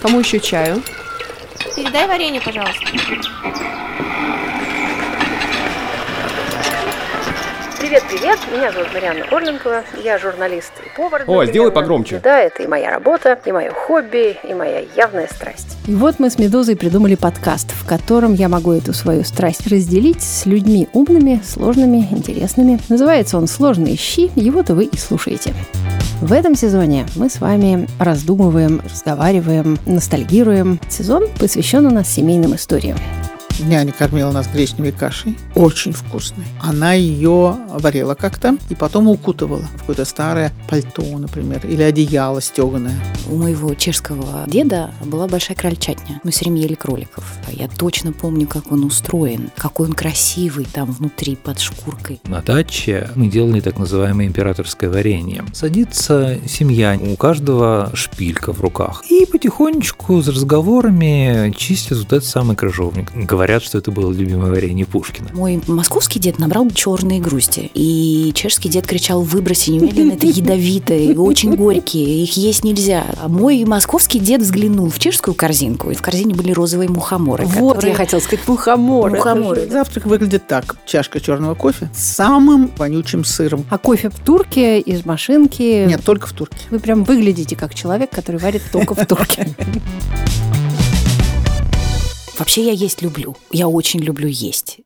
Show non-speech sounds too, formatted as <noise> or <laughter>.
Кому еще чаю? Передай варенье, пожалуйста. Привет, привет. Меня зовут Марьяна Орленкова. Я журналист и повар. О, сделай погромче. Да, это и моя работа, и мое хобби, и моя явная страсть. И вот мы с Медузой придумали подкаст, в котором я могу эту свою страсть разделить с людьми умными, сложными, интересными. Называется он «Сложные щи», его-то вы и слушаете. В этом сезоне мы с вами раздумываем, разговариваем, ностальгируем. Сезон посвящен у нас семейным историям. Няня кормила нас гречневой кашей, очень вкусной. Она ее варила как-то и потом укутывала в какое-то старое пальто, например, или одеяло стеганое. У моего чешского деда была большая крольчатня. Мы все время ели кроликов. Я точно помню, как он устроен, какой он красивый там внутри, под шкуркой. На даче мы делали так называемое императорское варенье. Садится семья, у каждого шпилька в руках. И потихонечку с разговорами чистят вот этот самый крыжовник. Говорят, что это было любимое варенье Пушкина. Мой московский дед набрал черные грусти. И чешский дед кричал, выброси немедленно, это ядовитые, очень горькие, их есть нельзя. А мой московский дед взглянул в чешскую корзинку, и в корзине были розовые мухоморы. Вот, которые- я хотела сказать, мухоморы. Мухоморы. Завтрак выглядит так. Чашка черного кофе с самым вонючим сыром. А кофе в турке из машинки. Нет, только в Турке. Вы прям выглядите как человек, который варит только в турке. <laughs> Вообще я есть люблю. Я очень люблю есть.